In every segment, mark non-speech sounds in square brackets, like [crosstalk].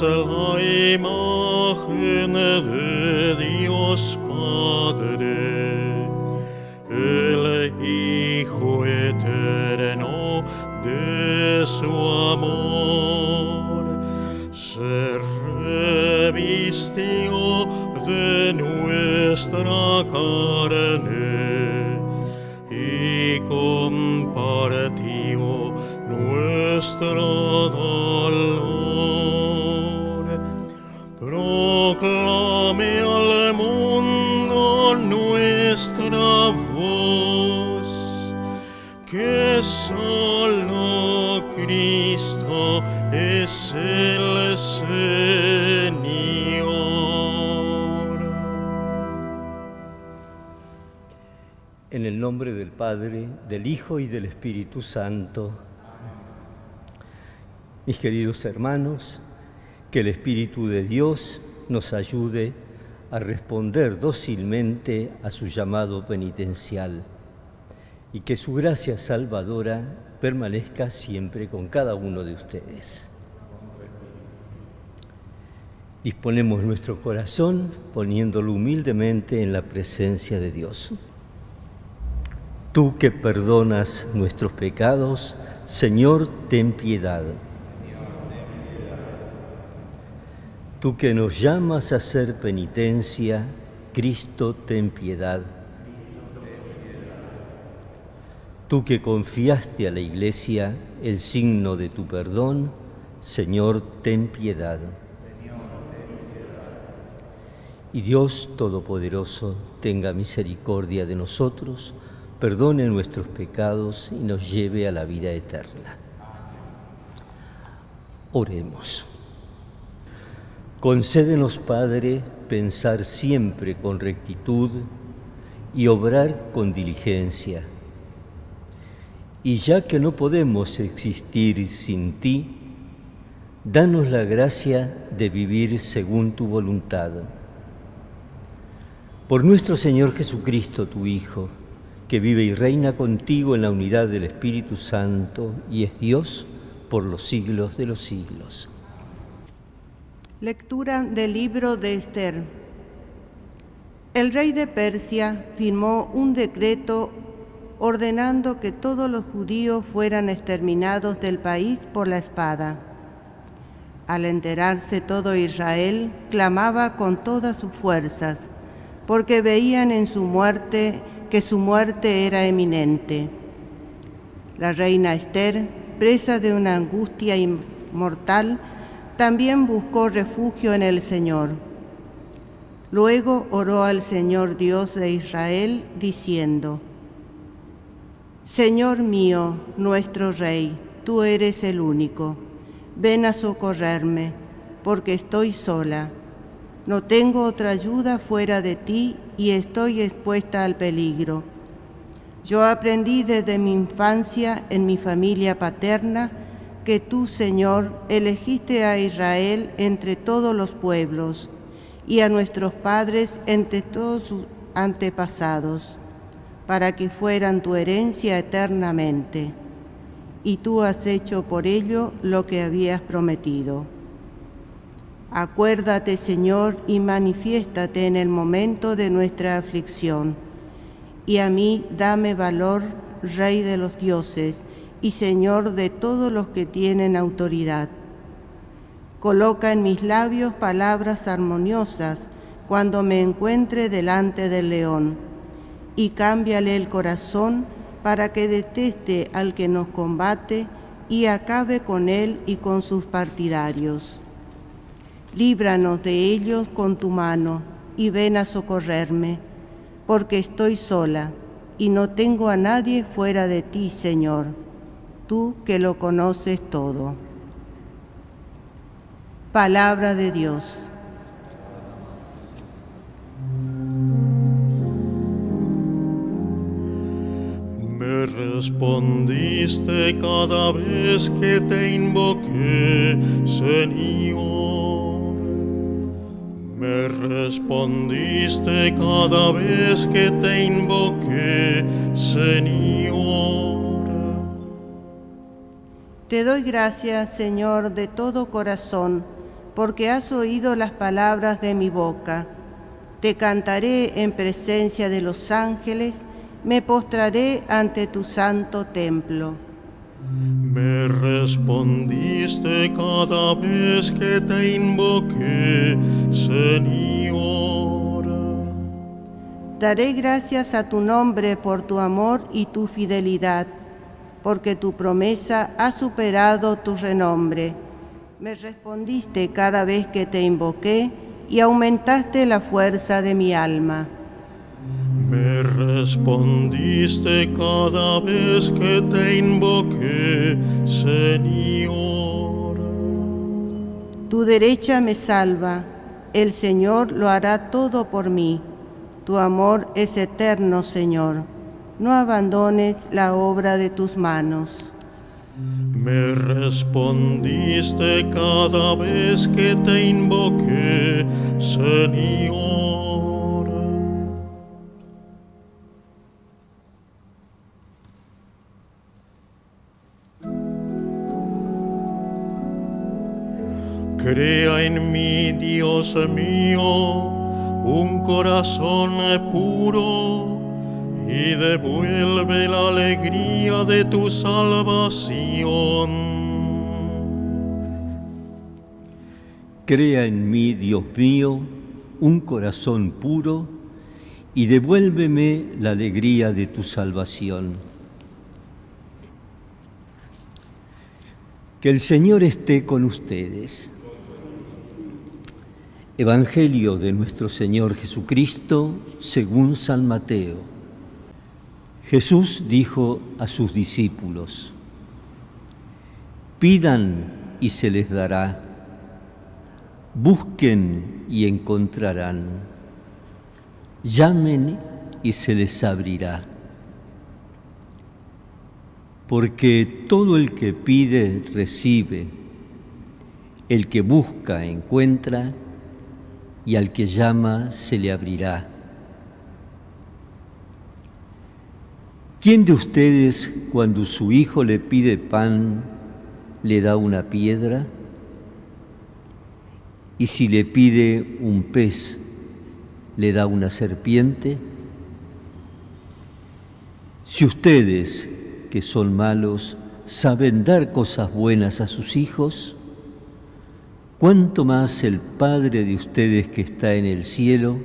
Jesús, la imagen de Dios Padre, el Hijo eterno de su amor, se revistió de nuestra carne y compartió nuestro dolor. Proclame al mundo nuestra voz, que solo Cristo es el Señor. En el nombre del Padre, del Hijo y del Espíritu Santo. Mis queridos hermanos, que el Espíritu de Dios nos ayude a responder dócilmente a su llamado penitencial y que su gracia salvadora permanezca siempre con cada uno de ustedes. Disponemos nuestro corazón poniéndolo humildemente en la presencia de Dios. Tú que perdonas nuestros pecados, Señor, ten piedad. Tú que nos llamas a hacer penitencia, Cristo, ten piedad. Tú que confiaste a la Iglesia el signo de tu perdón, Señor, ten piedad. Y Dios Todopoderoso tenga misericordia de nosotros, perdone nuestros pecados y nos lleve a la vida eterna. Oremos. Concédenos, Padre, pensar siempre con rectitud y obrar con diligencia. Y ya que no podemos existir sin ti, danos la gracia de vivir según tu voluntad. Por nuestro Señor Jesucristo, tu Hijo, que vive y reina contigo en la unidad del Espíritu Santo y es Dios por los siglos de los siglos. Lectura del libro de Esther. El rey de Persia firmó un decreto ordenando que todos los judíos fueran exterminados del país por la espada. Al enterarse todo Israel, clamaba con todas sus fuerzas, porque veían en su muerte que su muerte era eminente. La reina Esther, presa de una angustia inmortal, también buscó refugio en el Señor. Luego oró al Señor Dios de Israel, diciendo, Señor mío, nuestro Rey, tú eres el único. Ven a socorrerme, porque estoy sola. No tengo otra ayuda fuera de ti y estoy expuesta al peligro. Yo aprendí desde mi infancia en mi familia paterna que tú, Señor, elegiste a Israel entre todos los pueblos y a nuestros padres entre todos sus antepasados, para que fueran tu herencia eternamente. Y tú has hecho por ello lo que habías prometido. Acuérdate, Señor, y manifiéstate en el momento de nuestra aflicción. Y a mí dame valor, Rey de los dioses, y Señor de todos los que tienen autoridad. Coloca en mis labios palabras armoniosas cuando me encuentre delante del león, y cámbiale el corazón para que deteste al que nos combate y acabe con él y con sus partidarios. Líbranos de ellos con tu mano y ven a socorrerme, porque estoy sola y no tengo a nadie fuera de ti, Señor, tú que lo conoces todo. Palabra de Dios. Me respondiste cada vez que te invoqué, Señor. Me respondiste cada vez que te invoqué, Señor. Te doy gracias, Señor, de todo corazón, porque has oído las palabras de mi boca. Te cantaré en presencia de los ángeles, me postraré ante tu santo templo. Me respondiste cada vez que te invoqué, Señor. Daré gracias a tu nombre por tu amor y tu fidelidad, porque tu promesa ha superado tu renombre. Me respondiste cada vez que te invoqué y aumentaste la fuerza de mi alma. Me respondiste cada vez que te invoqué, Señor. Tu derecha me salva, el Señor lo hará todo por mí. Tu amor es eterno, Señor. No abandones la obra de tus manos. Me respondiste cada vez que te invoqué, Señor. Crea en mí, Dios mío, un corazón puro y devuelve la alegría de tu salvación. Crea en mí, Dios mío, un corazón puro y devuélveme la alegría de tu salvación. Que el Señor esté con ustedes. Evangelio de nuestro Señor Jesucristo según San Mateo. Jesús dijo a sus discípulos, pidan y se les dará, busquen y encontrarán, llamen y se les abrirá. Porque todo el que pide recibe, el que busca encuentra, y al que llama se le abrirá. ¿Quién de ustedes cuando su hijo le pide pan le da una piedra? ¿Y si le pide un pez le da una serpiente? Si ustedes, que son malos, saben dar cosas buenas a sus hijos, cuánto más el Padre de ustedes que está en el cielo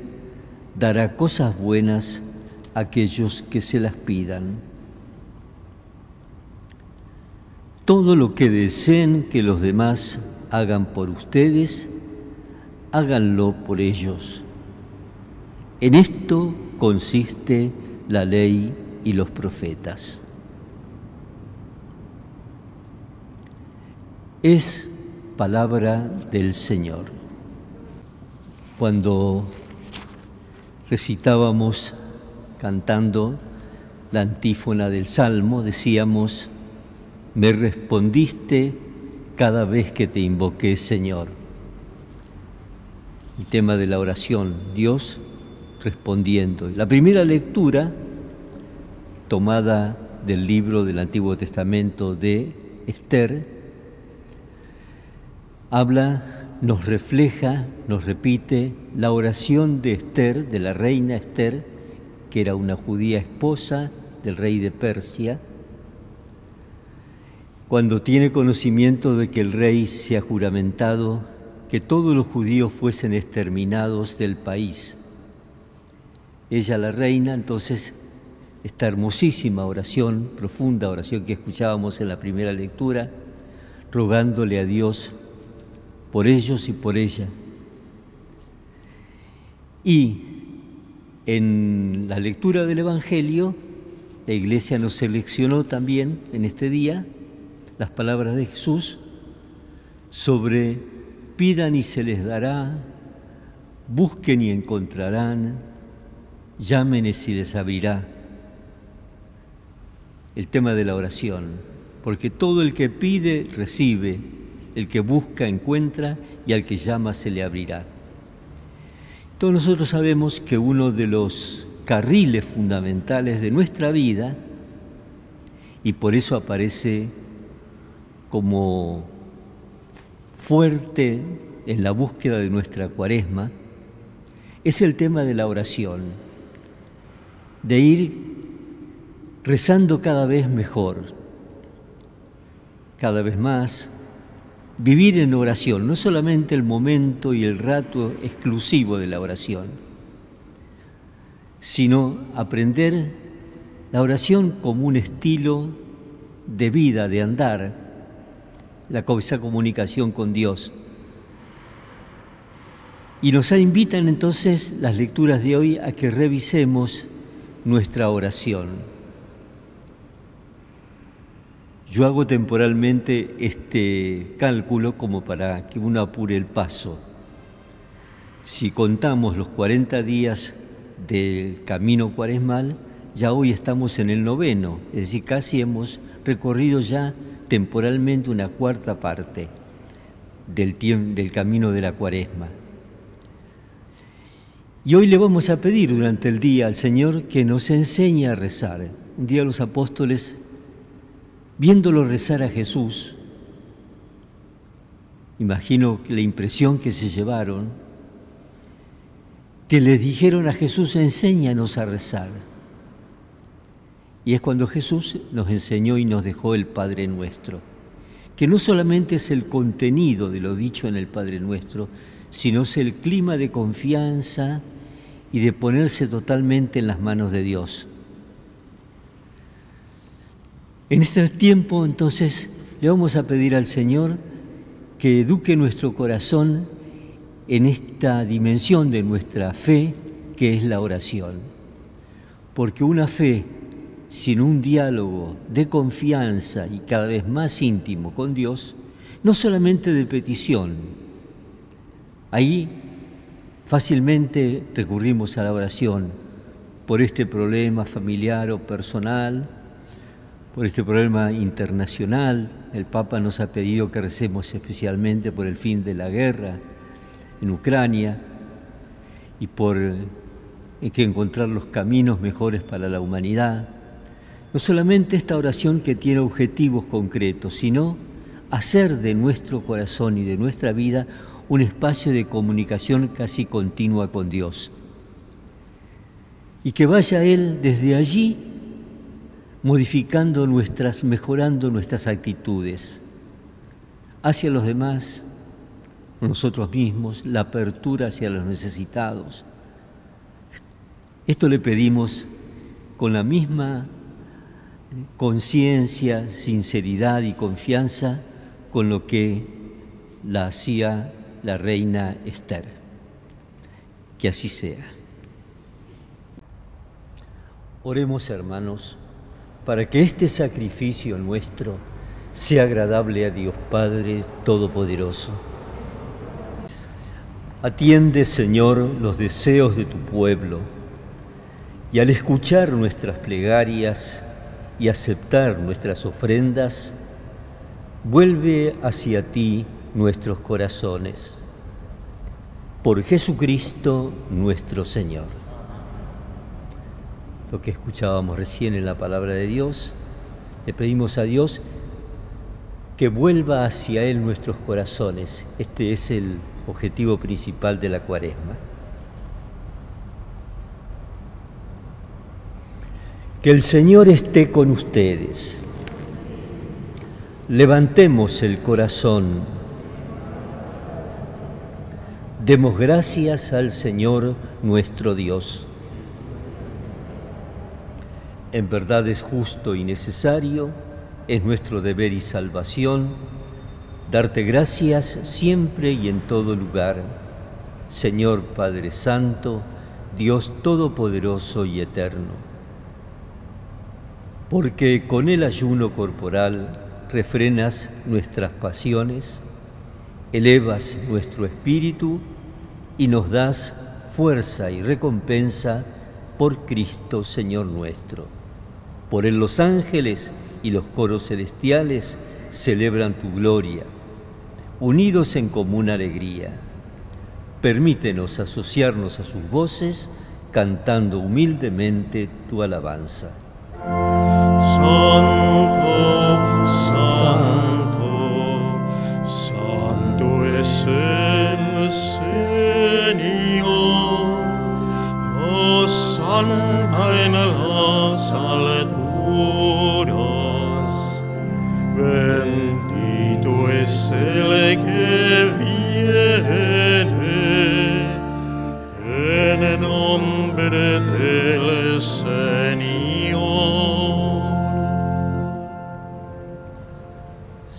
dará cosas buenas a aquellos que se las pidan. Todo lo que deseen que los demás hagan por ustedes, háganlo por ellos. En esto consiste la ley y los profetas. Es palabra del Señor. Cuando recitábamos cantando la antífona del Salmo, decíamos, me respondiste cada vez que te invoqué, Señor. El tema de la oración, Dios respondiendo. La primera lectura, tomada del libro del Antiguo Testamento de Esther, habla, nos refleja, nos repite la oración de Esther, de la reina Esther, que era una judía esposa del rey de Persia, cuando tiene conocimiento de que el rey se ha juramentado que todos los judíos fuesen exterminados del país. Ella, la reina, entonces, esta hermosísima oración, profunda oración que escuchábamos en la primera lectura, rogándole a Dios por ellos y por ella. Y en la lectura del Evangelio, la Iglesia nos seleccionó también en este día las palabras de Jesús sobre pidan y se les dará, busquen y encontrarán, llamen y se les abrirá. El tema de la oración, porque todo el que pide recibe, el que busca encuentra y al que llama se le abrirá. Todos nosotros sabemos que uno de los carriles fundamentales de nuestra vida, y por eso aparece como fuerte en la búsqueda de nuestra cuaresma es el tema de la oración, de ir rezando cada vez mejor, cada vez más, vivir en oración, no solamente el momento y el rato exclusivo de la oración, sino aprender la oración como un estilo de vida, de andar, la, esa comunicación con Dios. Y nos invitan entonces las lecturas de hoy a que revisemos nuestra oración. Yo hago temporalmente este cálculo como para que uno apure el paso. Si contamos los 40 días del camino cuaresmal, ya hoy estamos en el noveno, es decir, casi hemos recorrido ya temporalmente una cuarta parte del, del camino de la cuaresma. Y hoy le vamos a pedir durante el día al Señor que nos enseñe a rezar. Un día los apóstoles, viéndolo rezar a Jesús, imagino la impresión que se llevaron, que le dijeron a Jesús, enséñanos a rezar. Y es cuando Jesús nos enseñó y nos dejó el Padre Nuestro, que no solamente es el contenido de lo dicho en el Padre Nuestro, sino es el clima de confianza y de ponerse totalmente en las manos de Dios. En este tiempo entonces le vamos a pedir al Señor que eduque nuestro corazón en esta dimensión de nuestra fe que es la oración. Porque una fe sin un diálogo de confianza y cada vez más íntimo con Dios, no solamente de petición. Ahí fácilmente recurrimos a la oración por este problema familiar o personal, por este problema internacional. El Papa nos ha pedido que recemos especialmente por el fin de la guerra en Ucrania y por eh, que encontrar los caminos mejores para la humanidad. No solamente esta oración que tiene objetivos concretos, sino hacer de nuestro corazón y de nuestra vida un espacio de comunicación casi continua con Dios. Y que vaya Él desde allí modificando nuestras, mejorando nuestras actitudes hacia los demás, nosotros mismos, la apertura hacia los necesitados. Esto le pedimos con la misma conciencia, sinceridad y confianza con lo que la hacía la reina Esther. Que así sea. Oremos hermanos para que este sacrificio nuestro sea agradable a Dios Padre Todopoderoso. Atiende, Señor, los deseos de tu pueblo y al escuchar nuestras plegarias, y aceptar nuestras ofrendas, vuelve hacia ti nuestros corazones. Por Jesucristo nuestro Señor. Lo que escuchábamos recién en la palabra de Dios, le pedimos a Dios que vuelva hacia Él nuestros corazones. Este es el objetivo principal de la cuaresma. Que el Señor esté con ustedes. Levantemos el corazón. Demos gracias al Señor nuestro Dios. En verdad es justo y necesario, es nuestro deber y salvación, darte gracias siempre y en todo lugar, Señor Padre Santo, Dios Todopoderoso y Eterno. Porque con el ayuno corporal refrenas nuestras pasiones, elevas nuestro espíritu y nos das fuerza y recompensa por Cristo Señor nuestro. Por él los ángeles y los coros celestiales celebran tu gloria, unidos en común alegría. Permítenos asociarnos a sus voces, cantando humildemente tu alabanza.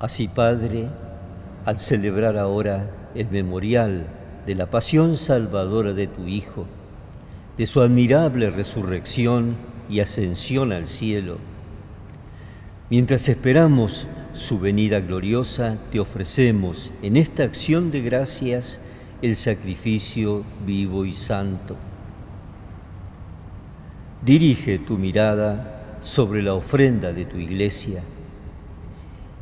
Así, Padre, al celebrar ahora el memorial de la pasión salvadora de tu Hijo, de su admirable resurrección y ascensión al cielo, mientras esperamos su venida gloriosa, te ofrecemos en esta acción de gracias el sacrificio vivo y santo. Dirige tu mirada sobre la ofrenda de tu iglesia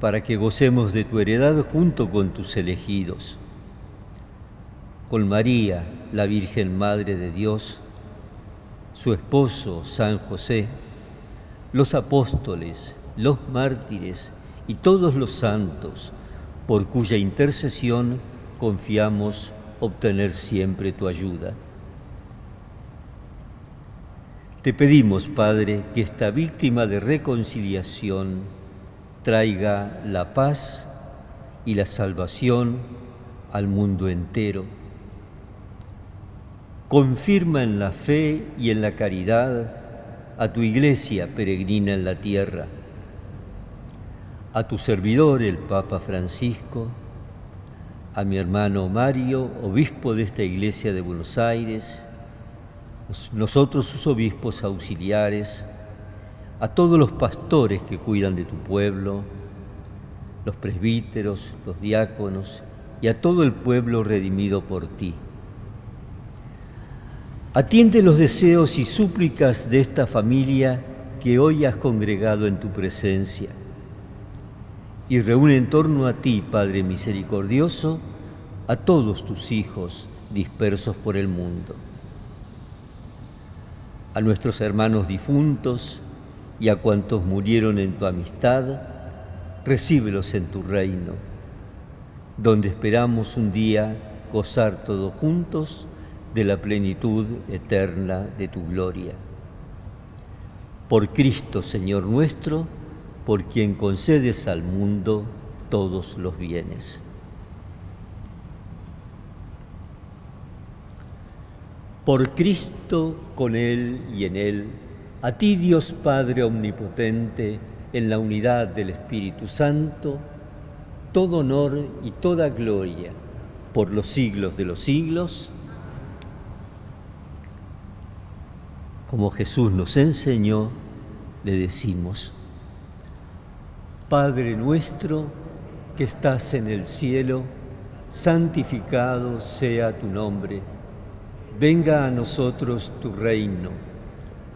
para que gocemos de tu heredad junto con tus elegidos. Con María, la Virgen Madre de Dios, su esposo San José, los apóstoles, los mártires y todos los santos, por cuya intercesión confiamos obtener siempre tu ayuda. Te pedimos, Padre, que esta víctima de reconciliación traiga la paz y la salvación al mundo entero. Confirma en la fe y en la caridad a tu iglesia peregrina en la tierra, a tu servidor el Papa Francisco, a mi hermano Mario, obispo de esta iglesia de Buenos Aires, nosotros sus obispos auxiliares, a todos los pastores que cuidan de tu pueblo, los presbíteros, los diáconos y a todo el pueblo redimido por ti. Atiende los deseos y súplicas de esta familia que hoy has congregado en tu presencia y reúne en torno a ti, Padre misericordioso, a todos tus hijos dispersos por el mundo. A nuestros hermanos difuntos, y a cuantos murieron en tu amistad, recíbelos en tu reino, donde esperamos un día gozar todos juntos de la plenitud eterna de tu gloria. Por Cristo, Señor nuestro, por quien concedes al mundo todos los bienes. Por Cristo, con Él y en Él, a ti Dios Padre Omnipotente, en la unidad del Espíritu Santo, todo honor y toda gloria por los siglos de los siglos, como Jesús nos enseñó, le decimos, Padre nuestro que estás en el cielo, santificado sea tu nombre, venga a nosotros tu reino,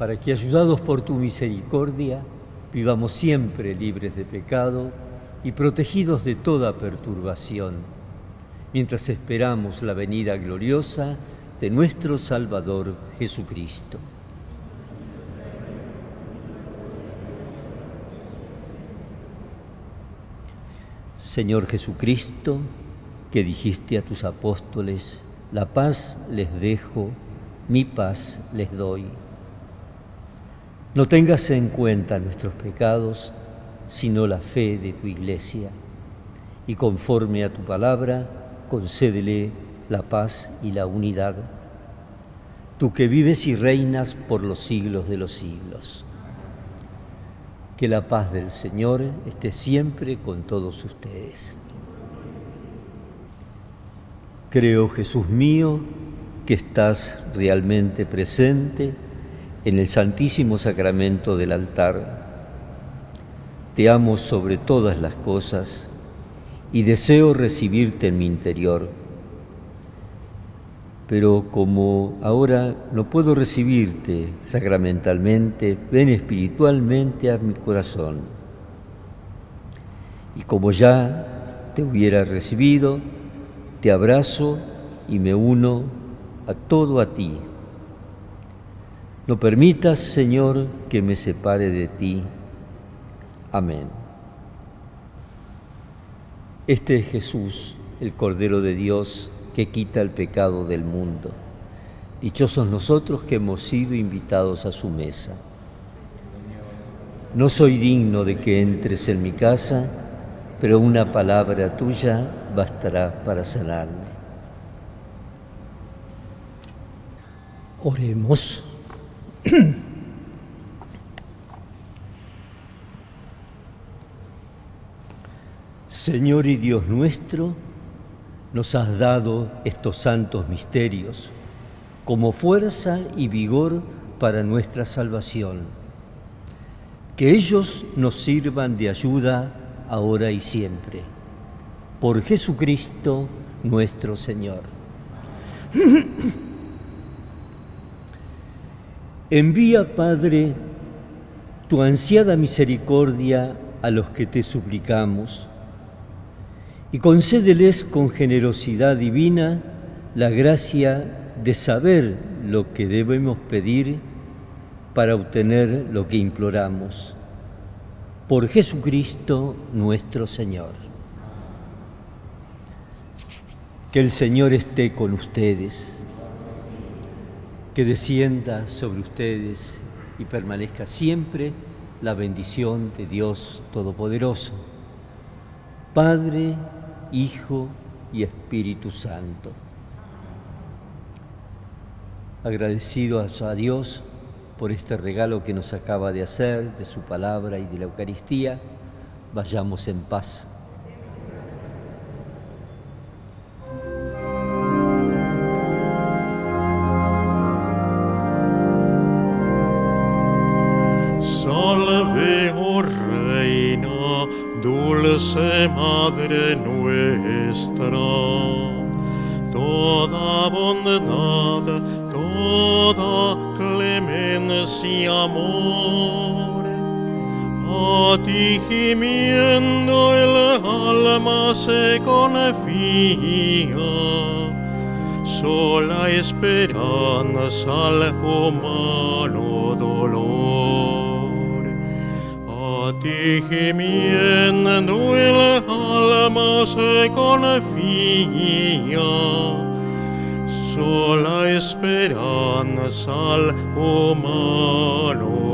para que, ayudados por tu misericordia, vivamos siempre libres de pecado y protegidos de toda perturbación, mientras esperamos la venida gloriosa de nuestro Salvador Jesucristo. Señor Jesucristo, que dijiste a tus apóstoles, la paz les dejo, mi paz les doy. No tengas en cuenta nuestros pecados, sino la fe de tu iglesia, y conforme a tu palabra, concédele la paz y la unidad, tú que vives y reinas por los siglos de los siglos. Que la paz del Señor esté siempre con todos ustedes. Creo, Jesús mío, que estás realmente presente en el Santísimo Sacramento del altar. Te amo sobre todas las cosas y deseo recibirte en mi interior. Pero como ahora no puedo recibirte sacramentalmente, ven espiritualmente a mi corazón. Y como ya te hubiera recibido, te abrazo y me uno a todo a ti no permitas, Señor, que me separe de ti. Amén. Este es Jesús, el Cordero de Dios, que quita el pecado del mundo. Dichosos nosotros que hemos sido invitados a su mesa. No soy digno de que entres en mi casa, pero una palabra tuya bastará para sanarme. Oremos. [clears throat] Señor y Dios nuestro, nos has dado estos santos misterios como fuerza y vigor para nuestra salvación. Que ellos nos sirvan de ayuda ahora y siempre. Por Jesucristo nuestro Señor. [clears throat] Envía, Padre, tu ansiada misericordia a los que te suplicamos y concédeles con generosidad divina la gracia de saber lo que debemos pedir para obtener lo que imploramos. Por Jesucristo nuestro Señor. Que el Señor esté con ustedes que descienda sobre ustedes y permanezca siempre la bendición de Dios Todopoderoso, Padre, Hijo y Espíritu Santo. Agradecido a Dios por este regalo que nos acaba de hacer, de su palabra y de la Eucaristía, vayamos en paz. Madre, oh Reina, dulce Madre nuestra, toda bondad, toda clemencia y amor, a ti gimiendo el alma se confía, sola esperanza al humano ti gimiendo el alma se confía, sola esperanza al humano.